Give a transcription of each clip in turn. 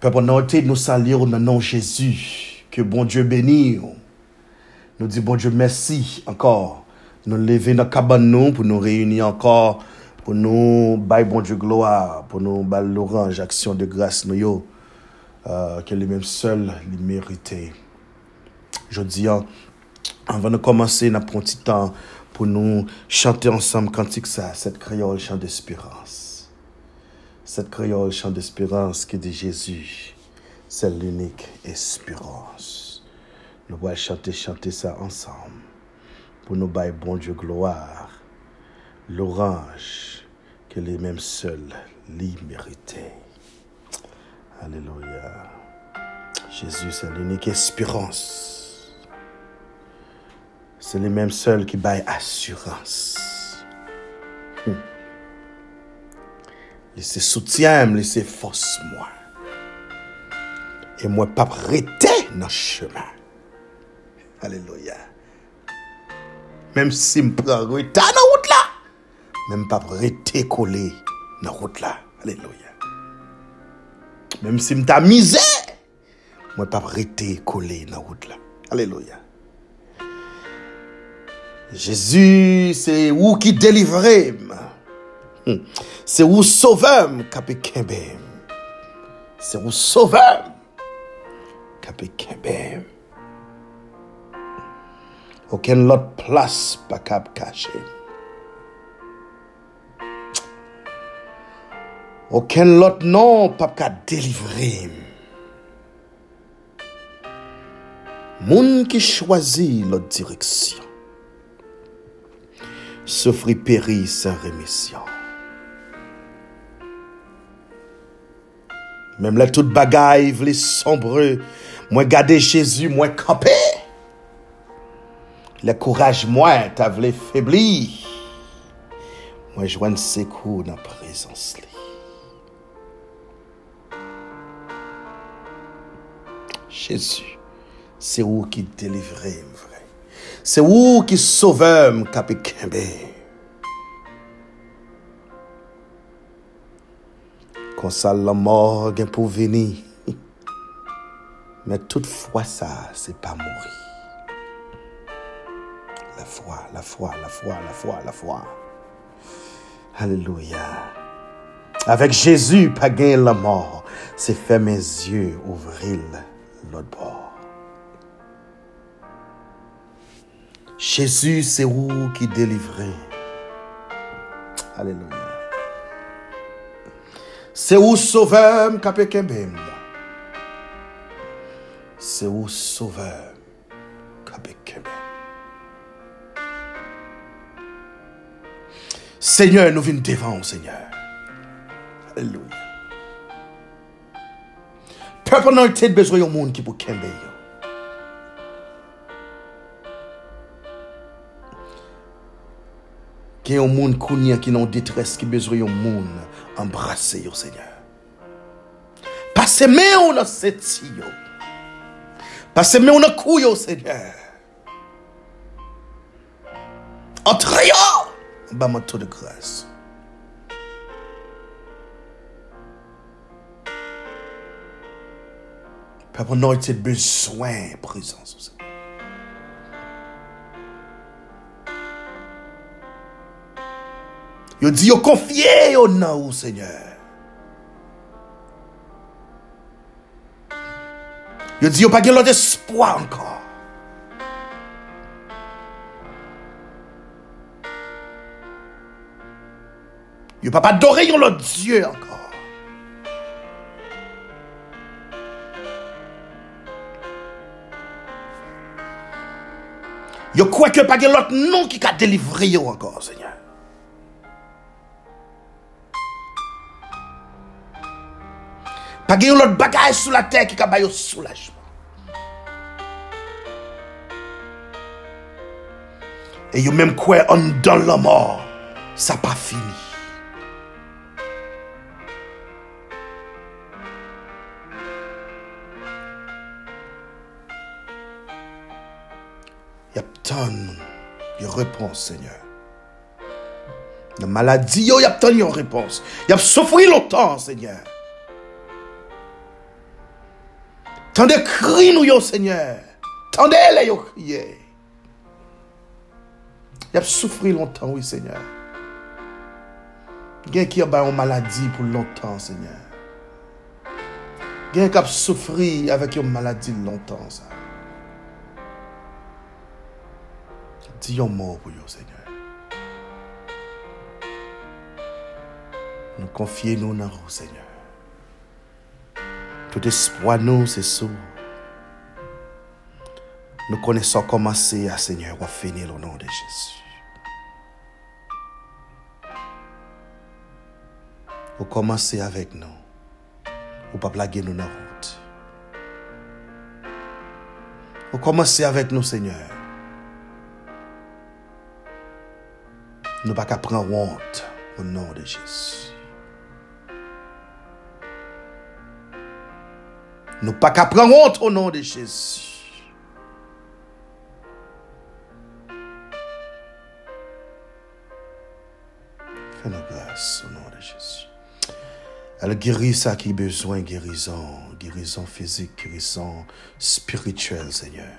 Peuple, nous nous saluons dans le nom de Jésus. Que bon Dieu bénisse. Nous disons bon Dieu merci encore. Nous lever dans cabane nous pour nous réunir encore. Pour nous bailler bon Dieu gloire. Pour nous bailler l'orange, action de grâce nous. Euh, que les mêmes seuls les mériter. Je dis, avant de commencer, nous un petit temps pour nous chanter ensemble cantique ça, cette créole chant d'espérance. Cette créole chant d'espérance qui dit Jésus, c'est l'unique espérance. Nous allons chanter, chanter ça ensemble pour nous bailler bon Dieu gloire. L'orange que les mêmes seuls l'y méritaient. Alléluia. Jésus, c'est l'unique espérance. C'est les mêmes seuls qui baillent assurance. Hmm. Laissez soutien, laissez force moi. Et moi, pas prêter dans le chemin. Alléluia. Même si je prends retard dans la route là, même pas prêter coller dans la route là. Alléluia. Même si je misé, moi pas arrêter coller dans la route là. Alléluia. Jésus, c'est où qui Mm. Se ou sovem kape kembem. Se ou sovem kape kembem. Oken lot plas pa kap kache. Oken lot non pap ka delivre. Moun ki chwazi lot direksyon. Sofri peri san remesyon. Mem le tout bagay vle sombre, mwen gade Jezu mwen kampe. Le kouraj mwen ta vle febli. Mwen jwen sekou nan prezans li. Jezu, se ou ki delivre mwen vre. Se ou ki sove m kapi kembe. Quand ça la mort pour venir. Mais toutefois ça, c'est pas mourir. La foi, la foi, la foi, la foi, la foi. Alléluia. Avec Jésus, pas gain la mort, c'est faire mes yeux ouvrir l'autre bord. Jésus, c'est où qui délivrait? Alléluia. C'est où sauveur capé C'est où sauveur capé Seigneur, nous venons devant, Seigneur. Alléluia. Peuple nan tête besoin yon monde qui pour kembe. Gen yon monde kounya qui nan détresse qui besoin yon monde embrasser yo Seigneur. Passe me ou nan seti yo. Passe me ou nan kou yo Seigneur. Entre yo. Ba tout de grâce. Papa, nous avons besoin de présence. Yo dit, yo confié au nom, Seigneur. Yo dit, yo pas l'autre espoir encore. Yo pas adorer l'autre Dieu encore. Yo crois que pas l'autre nom qui a délivré encore, Seigneur. Pas l'autre bagage sous la terre qui a baillé soulagement. Et yo même quoi on dans la mort, ça pas fini. Il y a réponse, Seigneur. La maladie, il y a une réponse. Il y a souffert longtemps, Seigneur. Tendez cri nous yo Seigneur. Tendez les yo crier. Y a souffri longtemps, oui Seigneur. Gen qui a une maladie pour longtemps, Seigneur. Gen qui a souffri avec une maladie longtemps, ça. Dis un mot pour vous, Seigneur. Nous confions nous dans vous, Seigneur. Tout espoir nous, c'est ça. Nous connaissons comment c'est, Seigneur, on va finir au nom de Jésus. Vous commencez avec nous. Vous pas plaguer nous dans la route. Vous commencez avec nous, Seigneur. Nous pas qu'à prendre honte au nom de Jésus. Nous pas qu'à prendre honte au nom de Jésus. Fais-nous grâce au nom de Jésus. Elle guérit ça qui a besoin guérison, guérison physique, guérison spirituelle, Seigneur.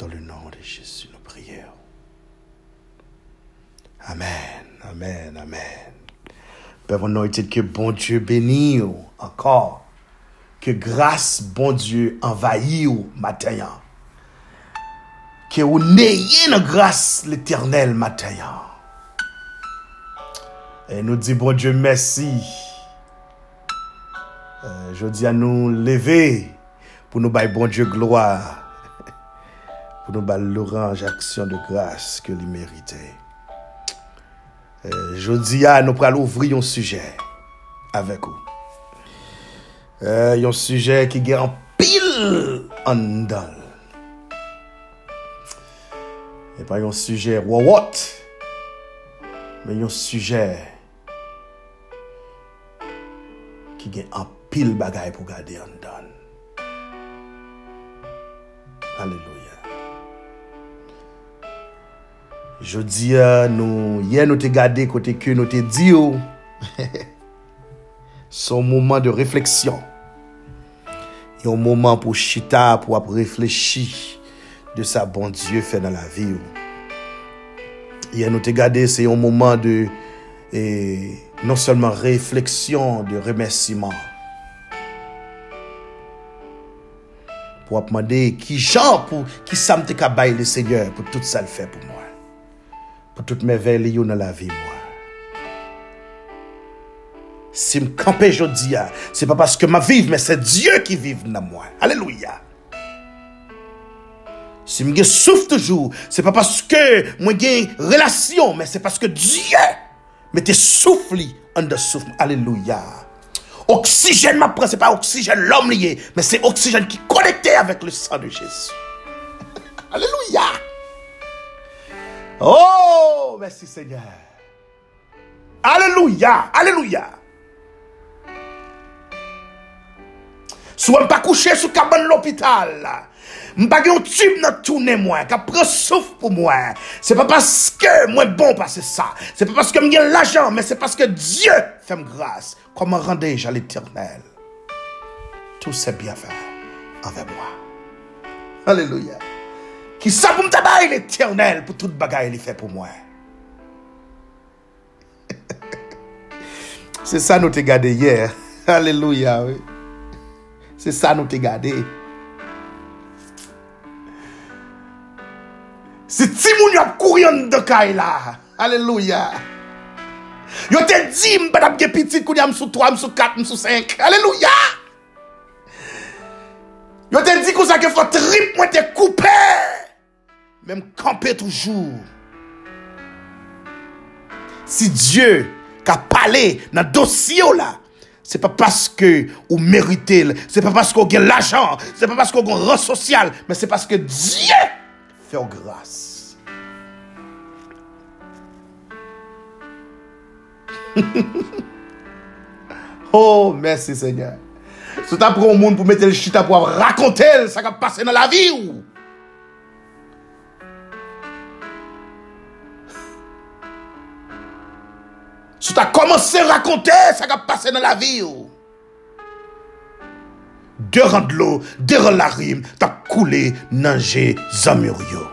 Dans le nom de Jésus, nous prions. Amen, amen, amen. peuvent anointed que bon Dieu bénisse encore. Que grâce bon Dieu envahit matin. Que vous n'ayez une grâce l'éternel matin. Et nous dit bon Dieu merci. Euh, je dis à nous lever pour nous bailler bon Dieu gloire. Pour nous bailler l'orange action de grâce que lui méritait. Euh, jodi ya nou pral ouvri yon suje avek ou. Euh, yon suje ki gen an pil an dal. E pa yon suje wawot, men yon suje ki gen an pil bagay pou gade an dal. Aleluya. Jodi nou, yè nou te gade kote ke nou te di yo. Oh. Son mouman de refleksyon. Yon mouman pou chita, pou ap reflechi de sa bon Diyo fè nan la vi yo. Oh. Yè nou te gade, se yon mouman de e, non seulement refleksyon, de remersiman. Pou ap mande ki jan pou ki sam te kabay le Seigneur pou tout sa l fè pou mou. Toutes mes veilles dans la vie, moi. Si me camper aujourd'hui, c'est pas parce que ma vive, mais c'est Dieu qui vive dans moi. Alléluia. Si je souffre toujours, c'est pas parce que moi j'ai une relation, mais c'est parce que Dieu Mettez souffle en de souffle. Alléluia. Oxygène, ma ce n'est pas oxygène l'homme lié, mais c'est oxygène qui est connecté avec le sang de Jésus. Alléluia. Oh, merci Seigneur. Alléluia. Alléluia. Soit pas couché sous cabane l'hôpital. M'pa un tube dans moi, qui prend souffle pour moi. C'est pas parce que moi bon passer ça. C'est pas parce que j'ai l'argent, mais c'est parce que Dieu fait grâce. Comment rendais-je à l'éternel? Tout c'est bien fait avec moi. Alléluia. Qui ça pour me l'éternel pour toute bagaille il fait pour moi. c'est ça nous t'ai gardé hier. Alléluia, oui. C'est ça nous t'ai gardé. Si ti moun yo ap kouryon de kay la. Aleluya. Yo te di mpa dap ge pitit koun ya msou 3, msou 4, msou 5. Aleluya. Yo te di kou sa ke fwa trip mwen te koupe. Men mkampe toujou. Si Diyo ka pale nan dosyo la. Se pa paske ou merite. Se pa paske ou gen l'ajan. Se pa paske ou gen ran sosyal. Men se paske Diyo. Faire grâce. oh, merci Seigneur. C'est un un monde pour mettre le chita pour raconter ce qui a passé dans la vie. Ou? Sou ta komanse rakonte sa ka pase nan la vi ou. Deran dlo, deran la rim, ta koule nanje zamur yo.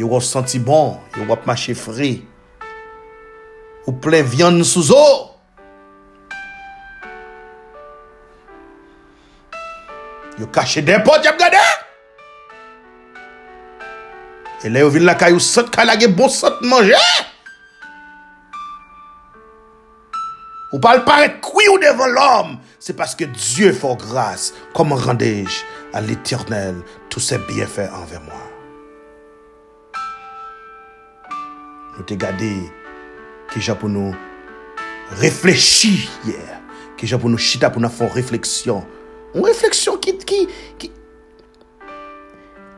Yo wap santi bon, yo wap mache fri. Ou ple vyan sou zo. Yo kache den pot yap gade. E le yo vin la kayou sot, kalage bon sot manje. Ou pal pare kwi ou devan l'om. Se paske Diyo fò grase, kom rendej a l'Eternel tout se bienfè anve mwa. Nou te gade ki jan pou nou reflechi yè. Yeah. Ki jan pou nou chita pou nou fò refleksyon. Un refleksyon ki, ki, ki,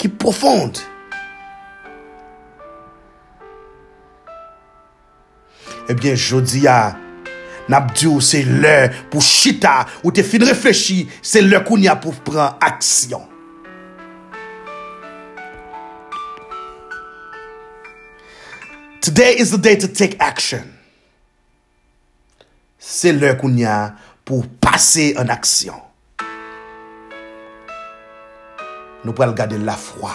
ki profonde. Ebyen jodi ya Nabdou se lè pou chita Ou te fin reflechi Se lè koun ya pou pran aksyon. Today is the day to take action. Se lè koun ya pou pase an aksyon. Nou pral gade la fwa.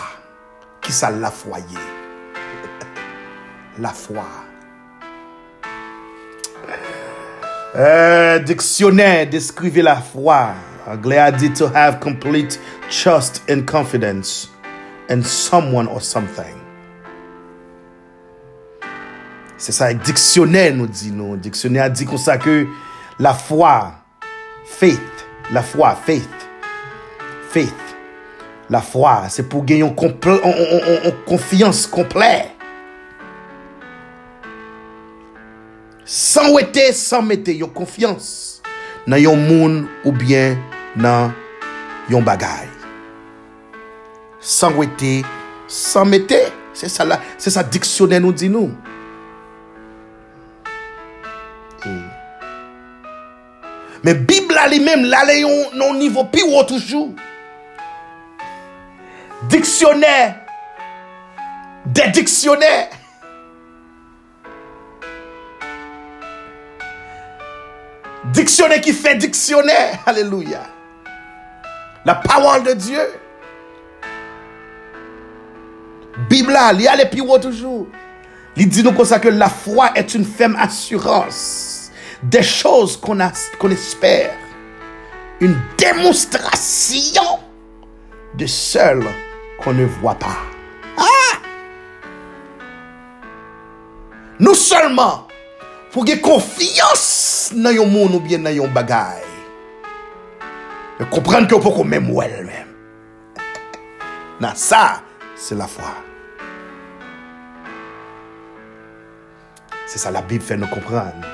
Ki sa la fwa ye? La fwa. Euh, dictionnaire décrivait la foi. Anglais a dit to have complete trust and confidence in someone or something. C'est ça, dictionnaire nous dit, nous. Dictionnaire a dit comme ça que la foi, faith, la foi, faith, faith, la foi, c'est pour gagner une confiance complète. San wete, san mette yon konfians nan yon moun ou bien nan yon bagay. San wete, san mette, se sa, sa diksyonen nou di nou. Mm. Men bib la li men, la le yon nan nivou pi wot toujou. Diksyonen, de diksyonen. Dictionnaire qui fait dictionnaire. Alléluia. La parole de Dieu. Bible il y a les haut toujours. Il dit nous ça que la foi est une ferme assurance des choses qu'on espère. Une démonstration de celles qu'on ne voit pas. Ah! Nous seulement, Fou gen konfiyans nan yon moun ou bien nan yon bagay. E komprenn ki ou pou kon mèm wèl mèm. Nan sa, se la fwa. Se sa la Bib fè nou komprenn.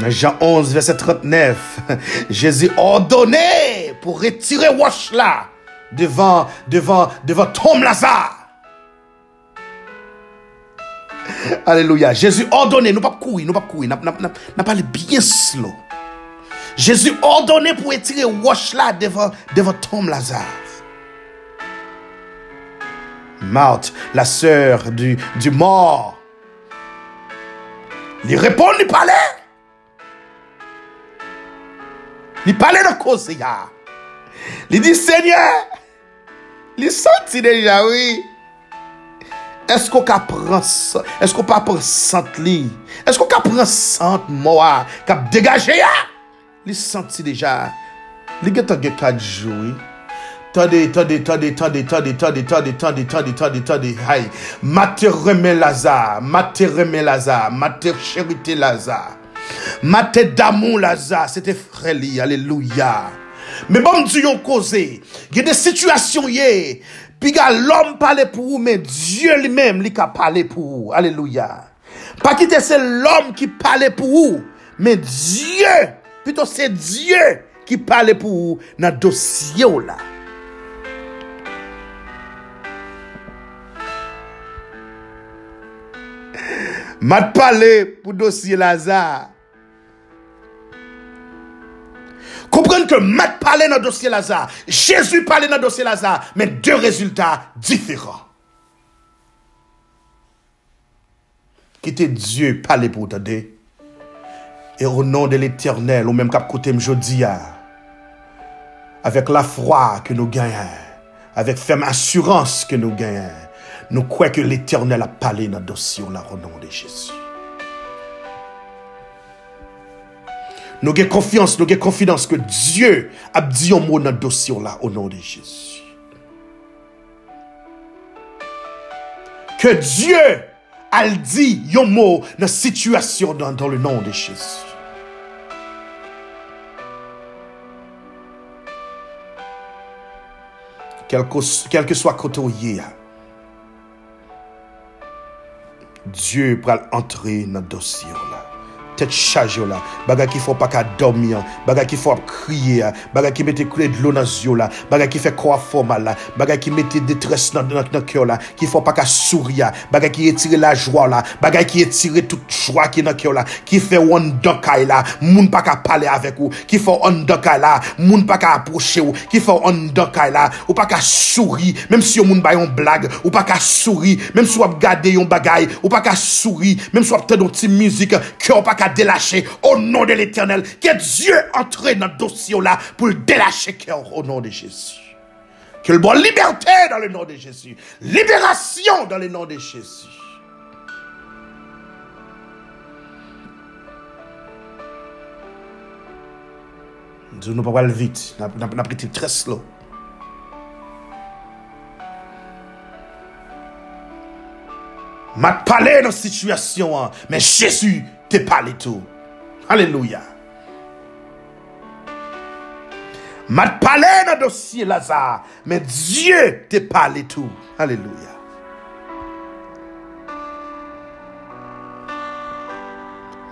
Nan Jean 11, verset 39, Jésus ordonné pou retire wach la devan, devan, devan Tom Lazare. Alléluia. Jésus ordonné, nous pas courir, nous pas courir, nous pas bien slow. Jésus ordonné pour retirer Wash là devant, devant Tom Lazare. Marthe, la sœur du, du mort, il répond, il parlait. Il parlait de cause. Il dit, Seigneur, il senti déjà, oui. Esko ka prans, esko pa pransant li? Esko ka pransant mwa, kap degaje ya? Li santi deja, li gen tange kadjou, Tande, tande, tande, tande, tande, tande, tande, tande, tande, tande, tande, hay. Mate reme laza, mate reme laza, mate cherite laza. Mate damon laza, sete freli, aleluya. Me bom diyon koze, gen de situasyon ye, Pi ga l'om pale pou ou, men Diyo li men li ka pale pou ou. Aleluya. Pa ki te se l'om ki pale pou ou, men Diyo, pito se Diyo ki pale pou ou nan dosye ou la. Mat pale pou dosye Lazare. Comprenez que m'a parlé dans le dossier Lazare, Jésus parlait dans le dossier Lazare, mais deux résultats différents. Quittez Dieu parler pour t'aider. Et au nom de l'éternel, ou même cap côté jeudi, avec la foi que nous gagnons, avec ferme assurance que nous gagnons, nous croyons que l'éternel a parlé dans le dossier au nom de Jésus. Nous avons confiance, nous avons confiance que Dieu a dit un mot dans le dossier là, au nom de Jésus. Que Dieu a dit un mot dans la situation dans, dans le nom de Jésus. Quel que, quel que soit côté où il y a, Dieu peut entrer dans le dossier là. tête chargée là, baga qui faut pas qu'à dormir, baga qui faut crier, bagay qui mette clé de l'eau dans les yeux là, baga qui fait croire formal là, baga qui mette détresse dans le cœur là, qui faut pas qu'à sourire, baga qui étire la joie là, baga qui étire toute joie qui est dans le cœur là, qui fait on dokay là, moun pas qu'à parler avec vous, qui fait on dokay là, moun pas qu'à approcher ou, qui fait on dokay là, ou pas qu'à sourire, même si on moun ba yon blague, ou pas qu'à sourire, même si on regarde yon bagay, ou pas qu'à sourire, même si on peut une petite musique, cœur pas qu'à délacher au nom de l'éternel. Que Dieu entre dans le dossier là pour délacher cœur au nom de Jésus. Que le bon liberté dans le nom de Jésus. Libération dans le nom de Jésus. Nous ne pouvons pas aller vite. Nous avons pris très slow. m'a parlé dans cette situation, hein. mais Jésus te pale tou. Aleluya. Mat pale nan dosye Lazare, men Diyo te pale tou. Aleluya.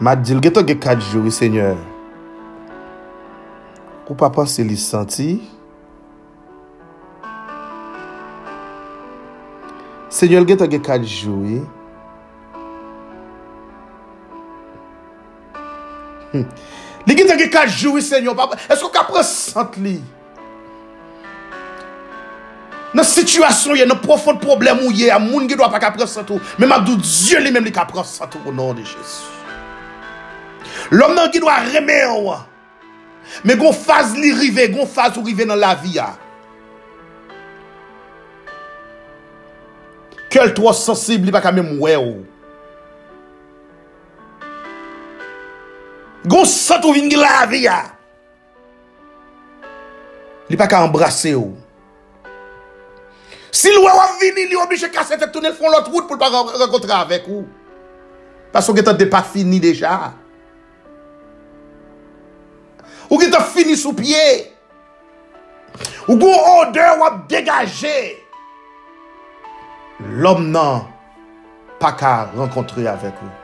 Mat dil geto ge katjou, seigneur. Ou pa pan se li santi? Seigneur geto ge katjou, e? Li gen te ge ka joui senyon papa Esko ka presant li Nan situasyon ye Nan profond problem ou ye A moun ge do pa ka presant ou. Men mabdou Diyo li men li ka presant ou Non de jesu Lom nan ki do a reme ou Men gon faz li rive Gon faz ou rive nan la vi ya. Kel to sensib li pa ka men mwe Gon sat ou vin la vi ya. Li pa ka embrase ou. Si lwa wap vini, li oblije kase te toune fon lot wout pou pa renkontre avek ou. Paso gen te de pa fini deja. Ou gen te fini sou pie. Ou gon ode wap degaje. Lom nan pa ka renkontre avek ou.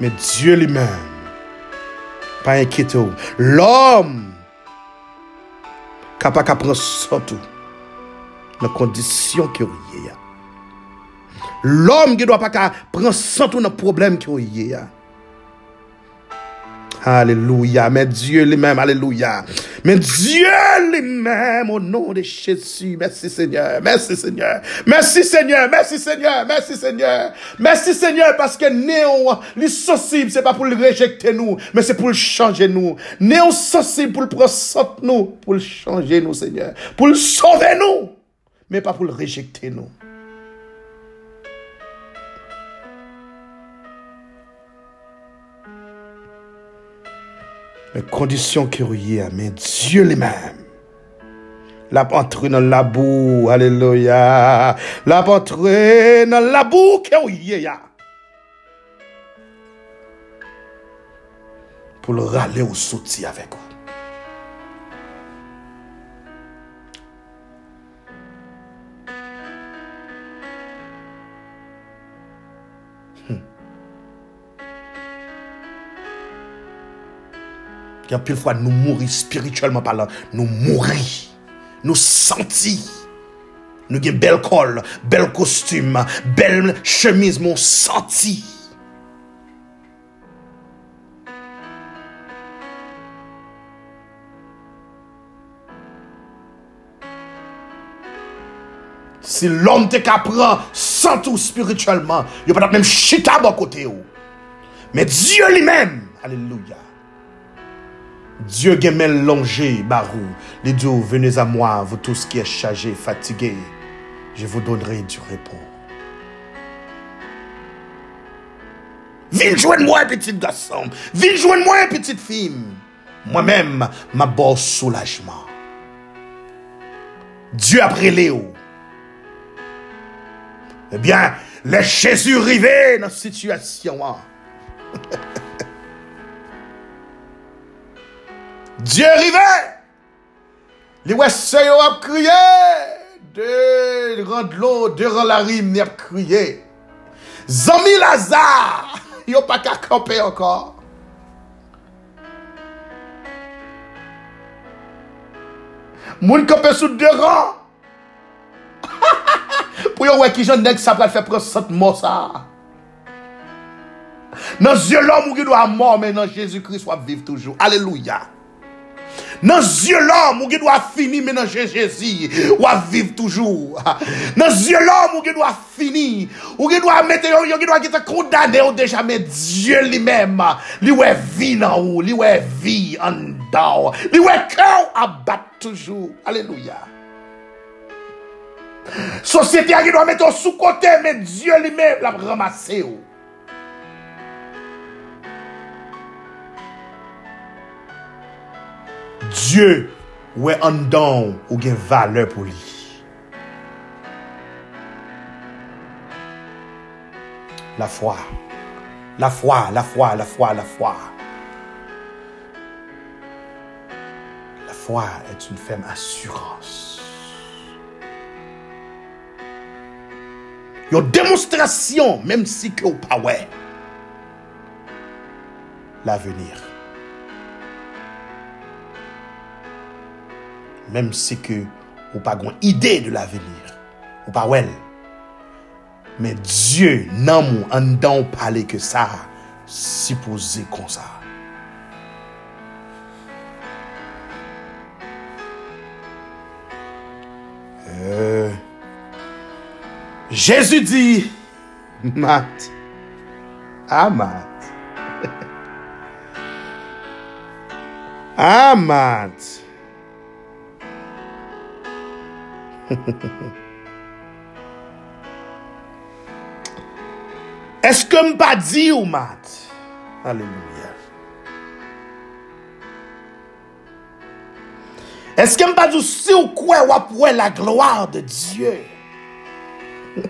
mais Dieu lui-même. Pas inquiété. L'homme, capable de prendre surtout dans les conditions qu'il y a. L'homme qui ne doit pas prendre surtout dans le problème qu'il y a. Alléluia. Mais Dieu lui-même, Alléluia. Mais Dieu lui-même, au nom de Jésus. Merci Seigneur. Merci Seigneur. Merci Seigneur. Merci Seigneur. Merci Seigneur. Merci Seigneur parce que néon, sensible, c'est pas pour le rejeter nous, mais c'est pour le changer nous. Néon sensible pour le prendre nous, pour le changer nous, Seigneur. Pour le sauver nous, mais pas pour le rejeter nous. Mais condition qui mais Dieu lui-même. La entré dans la boue, alléluia. La entré dans la boue qui Pour le râler au soutien avec vous. Y a pile fois nous mourir spirituellement parlant, nous mourir, nous sentir. Nous avons belle col, bel costume, belle chemise, mon senti. Si l'homme te qu'apprend sans tout spirituellement, il peut même chita à côté. Mais Dieu lui-même, alléluia. Dieu gemel longé, barou. Les dieux, venez à moi, vous tous qui êtes chargés, fatigués. Je vous donnerai du repos. Viens joindre moi, petit garçon. Viens joindre moi, petite fille. Moi-même, ma beau soulagement. Dieu après Léo. Eh bien, les Jésus arrivé dans cette situation. Dieu arrivé. Les Wesseux ont crié. De rendre l'eau, de rendre la rime, ils ont crié. Zami Lazare. Ils n'ont pas qu'à camper encore. Moun camper sous deux rangs. Pour yon ouais qui j'en nèg ça va faire prendre cette mort ça. Dans yeux l'homme qui doit mort mais dans Jésus-Christ soit vivre toujours. Alléluia. Nan zye lom ou gen do a fini menanje Jezi, ou a viv toujou. Nan zye lom ou gen do a fini, ou gen do a mette yo, yo gen do a geta kondane ou deja, men Diyo li mem, li we vi nan ou, li we vi an dan, li we kèw abat toujou. Aleluya. Sosyete a gen do a mette yo sou kote, men Diyo li mem la ramase ou. Dieu, ouais en dedans, ou une valeur pour lui. La foi. La foi, la foi, la foi, la foi. La foi est une ferme assurance. Une démonstration, même si que ou pas ouais. L'avenir. Mem si ke ou pa gwen ide de l'avenir. Ou pa wel. Men Diyo nan mou an dan ou pale ke sa sipoze kon sa. Euh, Jésus di mat amat amat est-ce que pas dit ou Matt? Alléluia. Est-ce que pas dit si ou quoi ou la gloire de Dieu?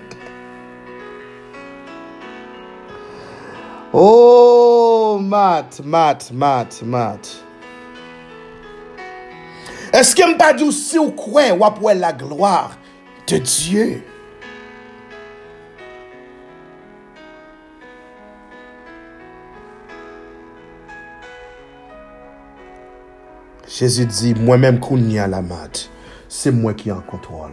oh, Matt, Matt, Matt, Matt. Eske mpa djou si ou kwen wap wè la gloar de Diyo? Jésus di, mwen mèm koun ni an la mat, se mwen ki an kontrol.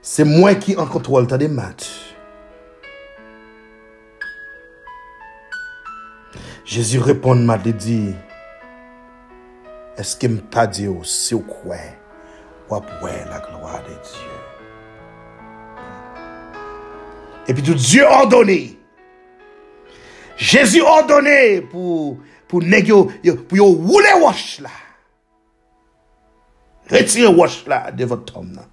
Se mwen ki an kontrol ta de mat. Jezi repon ma de di, eske m pa di ou si ou kwe, wap wè la gloa de Diyo. E pi tou Diyo ordone, Jezi ordone pou, pou neg yo, pou yo woule wosh la. Retire wosh la de vot tom nan.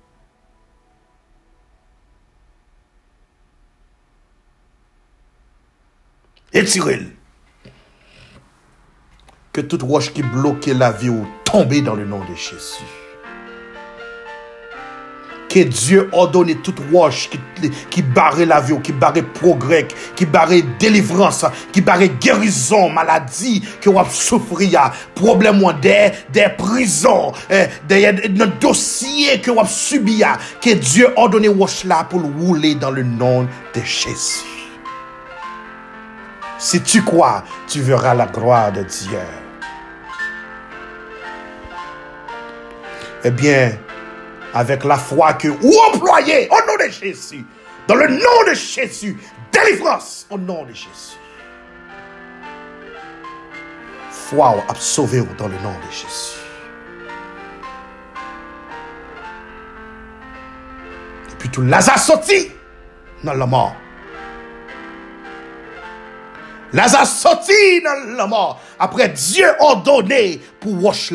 Retire l. Que toute roche qui bloquait la vie ou tombe dans le nom de Jésus. Que Dieu ordonne toute roche qui, qui barrait la vie, qui barrait progrès, qui barrait délivrance, qui barrait guérison, maladie, que vous souffrir, problème des, des prisons, eh, des, des dossiers que vous subir, que Dieu ordonne roche là pour rouler dans le nom de Jésus. Si tu crois, tu verras la gloire de Dieu. Eh bien, avec la foi que vous employez au nom de Jésus, dans le nom de Jésus, délivrance au nom de Jésus. foi a sauvé dans le nom de Jésus. Et puis tout Lazare sorti dans la mort. Lazare sorti dans la mort. Après Dieu ordonné pour wash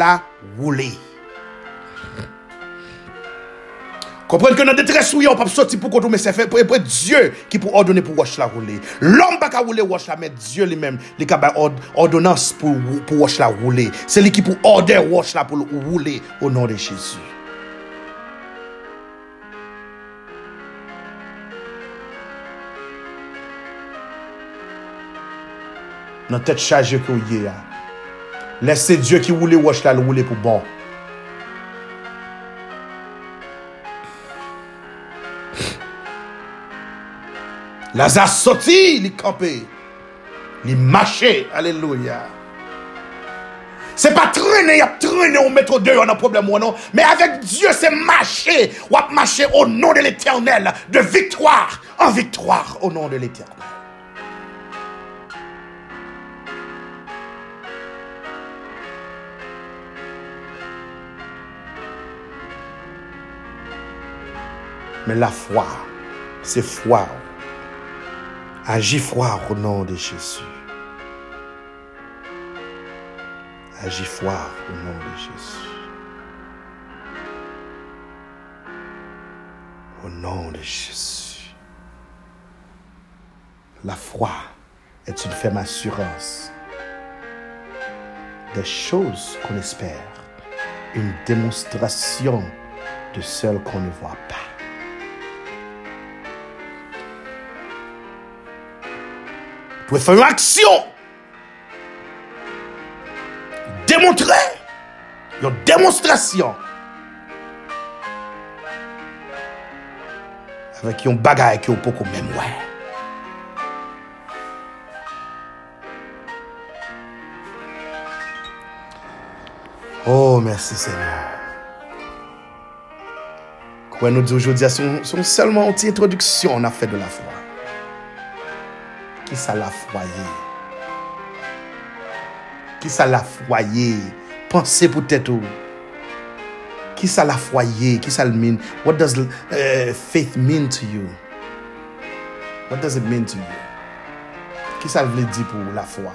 Komprenn ke nan detres ou yo pap soti pou kontou mè se fè, pou e pre Diyo ki pou ordone pou wòch la roule. Lòm pa ka roule wòch la, mè Diyo li mèm li ka bay ordonans pou, pou wòch la roule. Se li ki pou orde wòch la pou roule o nan de Jésus. Nan tèt chaje kou ye a. Lese Diyo ki roule wòch la roule pou bon. Lazare sorti, il campé. Il marché. Alléluia. C'est pas traîner, il a traîné au métro 2, on a un problème ou non. Mais avec Dieu, c'est marcher. Ou marcher au nom de l'éternel. De victoire en victoire au nom de l'éternel. Mais la foi, c'est foi. Agis foi au nom de Jésus. Agis foi au nom de Jésus. Au nom de Jésus. La foi est une ferme assurance des choses qu'on espère, une démonstration de celles qu'on ne voit pas. pou fè yon aksyon. Demontre, yon demonstrasyon. Avèk yon bagay ki yon pou kon mèm wè. Oh, mersi Seigneur. Kwen nou di oujou diya, son selman onti introduksyon na fè de la fwa. Qui ça l'a foyer? Qui ça l'a foyer? Pensez peut-être Qui ça l'a foyer? Qui ça le mean? What does uh, faith mean to you? What does it mean to you? Qui ça veut dire pour la foi?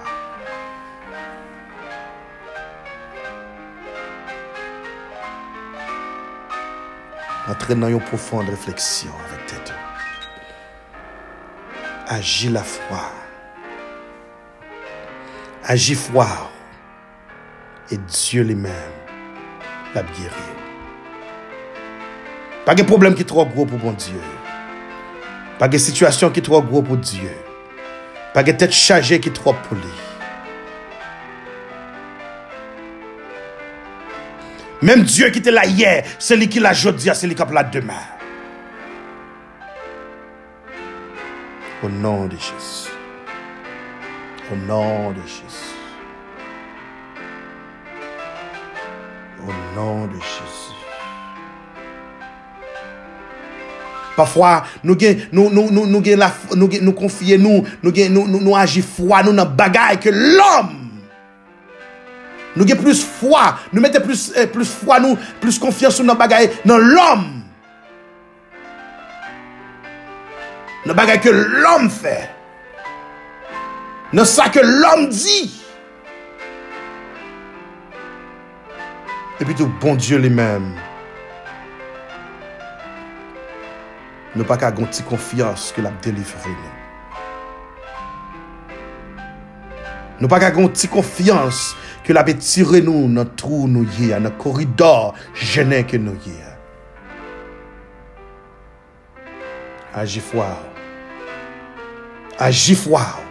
Entrez dans une profonde réflexion avec tête agit la foi. Agit foi. Et Dieu lui-même l'a guéri. Pa gen problem ki tro gro pou bon Diyo. Pa gen situasyon ki tro gro pou Diyo. Pa gen tet chaje ki tro pou li. Mem Diyo ki te la ye, se li ki la jodia, se li kap la dema. Au nom de Jésus. Au nom de Jésus. Au nom de Jésus. Parfois, nous nous nous nous nous la nous nous confier nous nous nous nous nous agir foi nous dans bagaille que l'homme. Nous avons plus foi, nous mettons plus eh, plus foi nous, plus confiance dans dans l'homme. nan bagay ke l'om fè, nan sa ke l'om di. Epi tou bon Diyo li men, nou pa ka gonti konfiyans ke l'ap delivre nou. Nou pa ka gonti konfiyans ke l'ap etire nou nan trou nou ye, nan koridor jenen ke nou ye. Aji fwa ou. Aji fwa ou.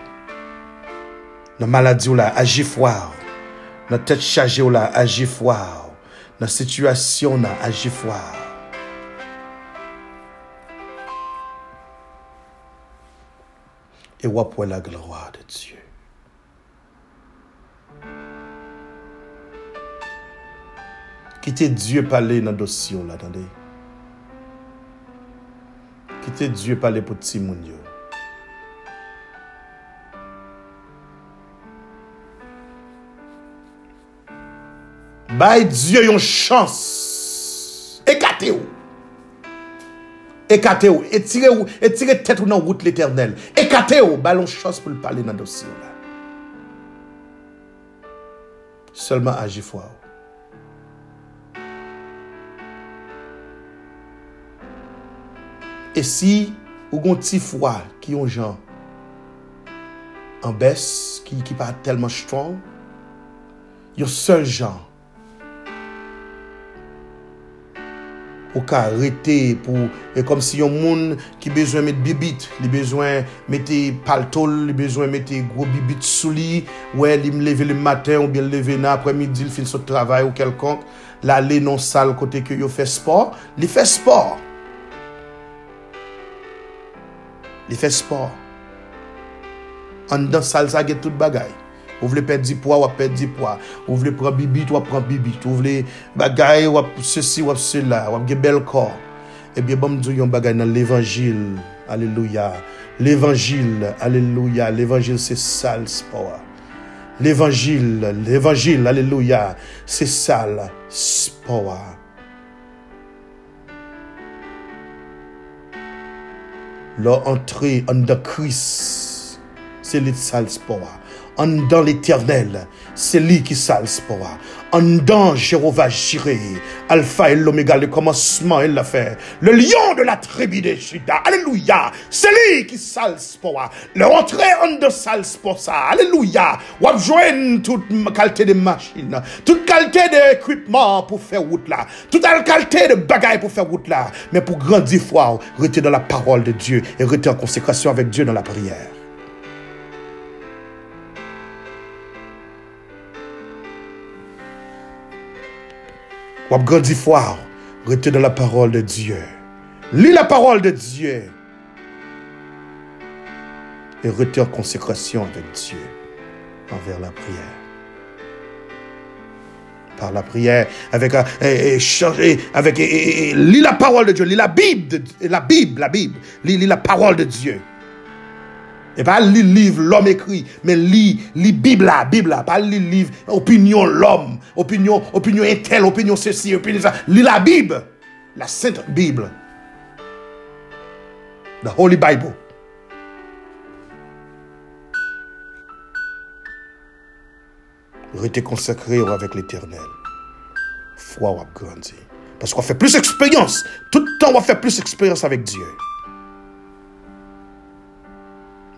Nan maladi ou la, aji fwa ou. Nan tet chaje ou la, aji fwa ou. Nan situasyon nan, aji fwa ou. E wap wè la gloa de Diyo. Kite Diyo pale nan dosyon la, tande. Kite Diyo pale pou ti moun yo. Bay Diyo yon chans. Ekate ou. Ekate ou. Etire ou. Etire tet ou nan wout l'Eternel. Ekate ou. Bay yon chans pou l'pale nan dosye ou la. Seleman aji fwa ou. E si ou gon ti fwa ki yon jan an bes ki, ki pa telman strong, yon sel jan ou ka rete pou, e kom si yon moun ki bezwen met bibit, li bezwen mette paltol, li bezwen mette gro bibit sou li, wè li mleve le maten ou bel leve na apre midi, li fin sou travay ou kelkonk, la le non sal kote ke yo fe sport, li fe sport. Li fe sport. An dan sal sa get tout bagay. Ou vle pet di poa, wap pet di poa. Ou vle pran bibit, wap pran bibit. Ou vle bagay, wap se si, wap se la. Wap ge bel kor. Ebyen bom djou yon bagay nan l'Evangil. Aleluya. L'Evangil, aleluya. L'Evangil se sal sport. L'Evangil, l'Evangil, aleluya. Se sal sport. Lò antre an da se li sal sport. An dan l'Eternel, se li ki sal spora. An dan Jerova Jireh, Alfa et l'Omega, le komanseman et la. Le lion de la tribi de Juda, Aleluya, se li ki sal spora. Le rentre an de sal spora, Aleluya, wap jwen tout kalte de machin, tout kalte de ekwipman pou fe wout la, tout al kalte de bagay pou fe wout la, men pou grandi fwa, rete dans la parole de Dieu, et rete en konsekrasyon avek Dieu dans la prière. Wap grandi fwa, la parole de Dieu. Lis la parole de Dieu. Et rete en consécration avec Dieu envers la prière. Par la prière, avec, et, et, avec et, lis la parole de Dieu, lis la Bible, la Bible, la Bible, lis la parole de Dieu. Et pas lire livre l'homme écrit, mais lis li Bible la Bible là, pas lire livre opinion l'homme, opinion opinion intel, opinion ceci, opinion ça. Lis la Bible, la sainte Bible. The Holy Bible. Restez consacré avec l'éternel. Foi ou grandi. Parce qu'on fait plus expérience. Tout le temps, on va faire plus expérience avec Dieu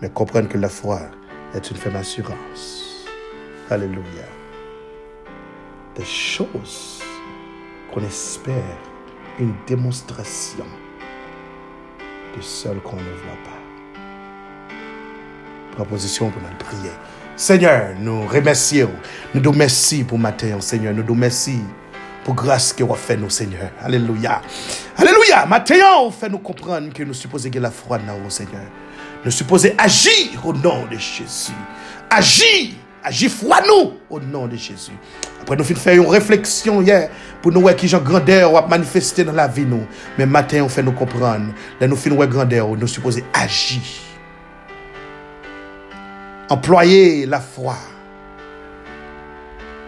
mais comprennent que la foi est une ferme assurance. Alléluia. Des choses qu'on espère, une démonstration de celles qu'on ne voit pas. Proposition pour notre prière. Seigneur, nous remercions. Nous nous remercions pour matin, Seigneur. Nous nous remercions pour grâce que vous fait nous, Seigneur. Alléluia. Alléluia. Matin, vous fait nous comprendre que nous supposons que la foi dans vous, Seigneur. Nous supposons agir au nom de Jésus. Agir, agir foi nous au nom de Jésus. Après, nous faisons une réflexion hier pour nous voir qui j'ai grandeur ou manifester dans la vie nous. Mais matin, on fait nous comprendre. Nous faisons grandeur, nous supposons agir. Employer la foi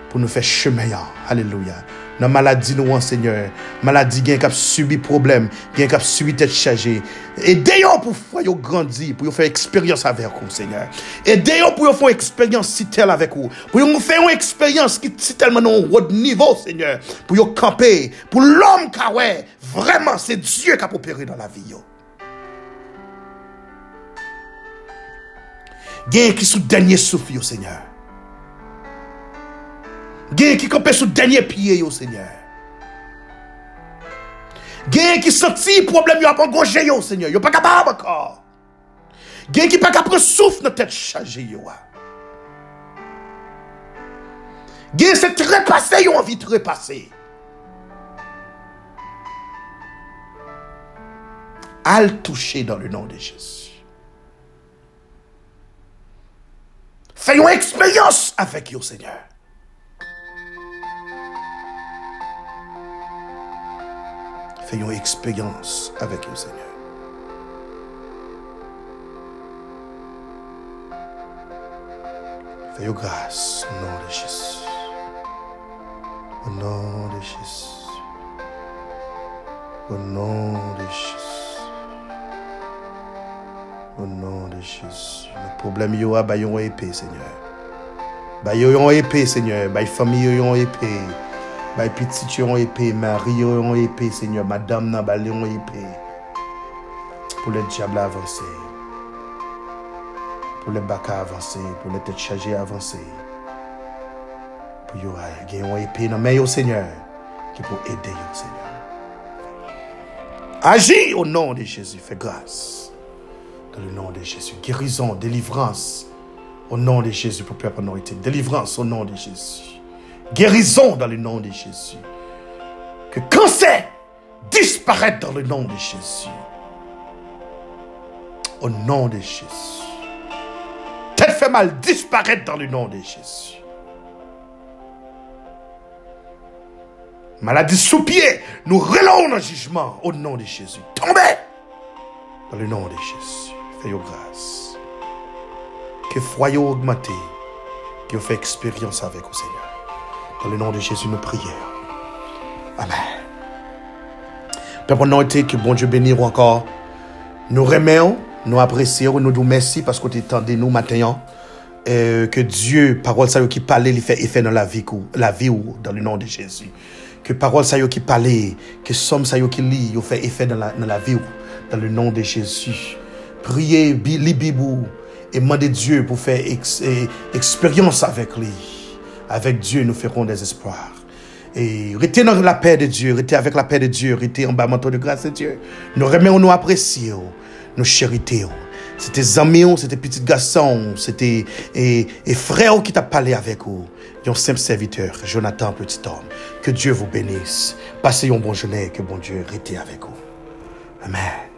pour nous faire chemin. Alléluia. Dans la maladie, nous, Seigneur. Maladie, qui a subi problème, qui a subi tête chargée. Aidez-nous pour faire grandir, pour faire expérience avec vous, Seigneur. Aidez-nous pour faire expérience si tel avec vous. Pour nous faire une expérience qui est tellement dans haut niveau, Seigneur. Pour nous camper. Pour l'homme qui ouais, vraiment, c'est Dieu qui a opéré dans la vie. Gain qui sous dernier souffle, Seigneur. Gen qui campé sous dernier pied, yo, Seigneur. Gen qui senti problème, yo a pas gauche, yo, Seigneur. Yo pas capable encore. Gen qui pas capable souffle dans tête chargée, yo. Gen c'est trépasser, yo envie de trépasser. Al toucher dans le nom de Jésus. Faisons expérience avec yo, Seigneur. Faisons expérience avec le Seigneur. Faisons grâce au nom de Jésus. Au nom de Jésus. Au nom de Jésus. Au nom de Jésus. Le problème y aura, baillons épée, Seigneur. Baillons épée, Seigneur. Baille famille, épée yon épée. Ba petit yon épée. Marie yo yon épée, Seigneur. Madame nan ba yon épée. Pour le diable avancer. Pour le bac avancer. Pour le tête chargée avancer. Pour yo yon épée nan mais yo, Seigneur. Qui pour aider yo, Seigneur. Agis au nom de Jésus. Fais grâce. Dans le nom de Jésus. Guérison, délivrance. Au nom de Jésus pour peuple été. Délivrance au nom de Jésus. Guérison dans le nom de Jésus. Que cancer disparaisse dans le nom de Jésus. Au nom de Jésus. Tête fait mal disparaître dans le nom de Jésus. Maladie sous pied, nous relons le jugement au nom de Jésus. Tombez dans le nom de Jésus. Fais grâce. Que foyer augmenté, que vous fait expérience avec au Seigneur. Dans le nom de Jésus, nous prions. Amen. Père, nous que bon Dieu bénisse encore. Nous remercions, nous apprécions, nous nous merci parce que tu de nous maintenant. Euh, que Dieu, parole ça qui parle, il fait effet dans la vie, la vie dans le nom de Jésus que parole ça qui parle, que somme ça qui lit, yo fait effet dans la, dans la vie, dans le nom de Jésus. Priez, li bibou, et demandez Dieu pour faire expérience avec lui. Avec Dieu, nous ferons des espoirs. Et restez dans la paix de Dieu, restez avec la paix de Dieu, restez en bas manteau de grâce de Dieu. Nous remercions, nous apprécions, nous chéritons. C'était amis, c'était petit garçon, c'était et, et frère qui t'a parlé avec vous. Un simple serviteur, Jonathan, petit homme. Que Dieu vous bénisse. Passez une bonne journée, que bon Dieu reste avec vous. Amen.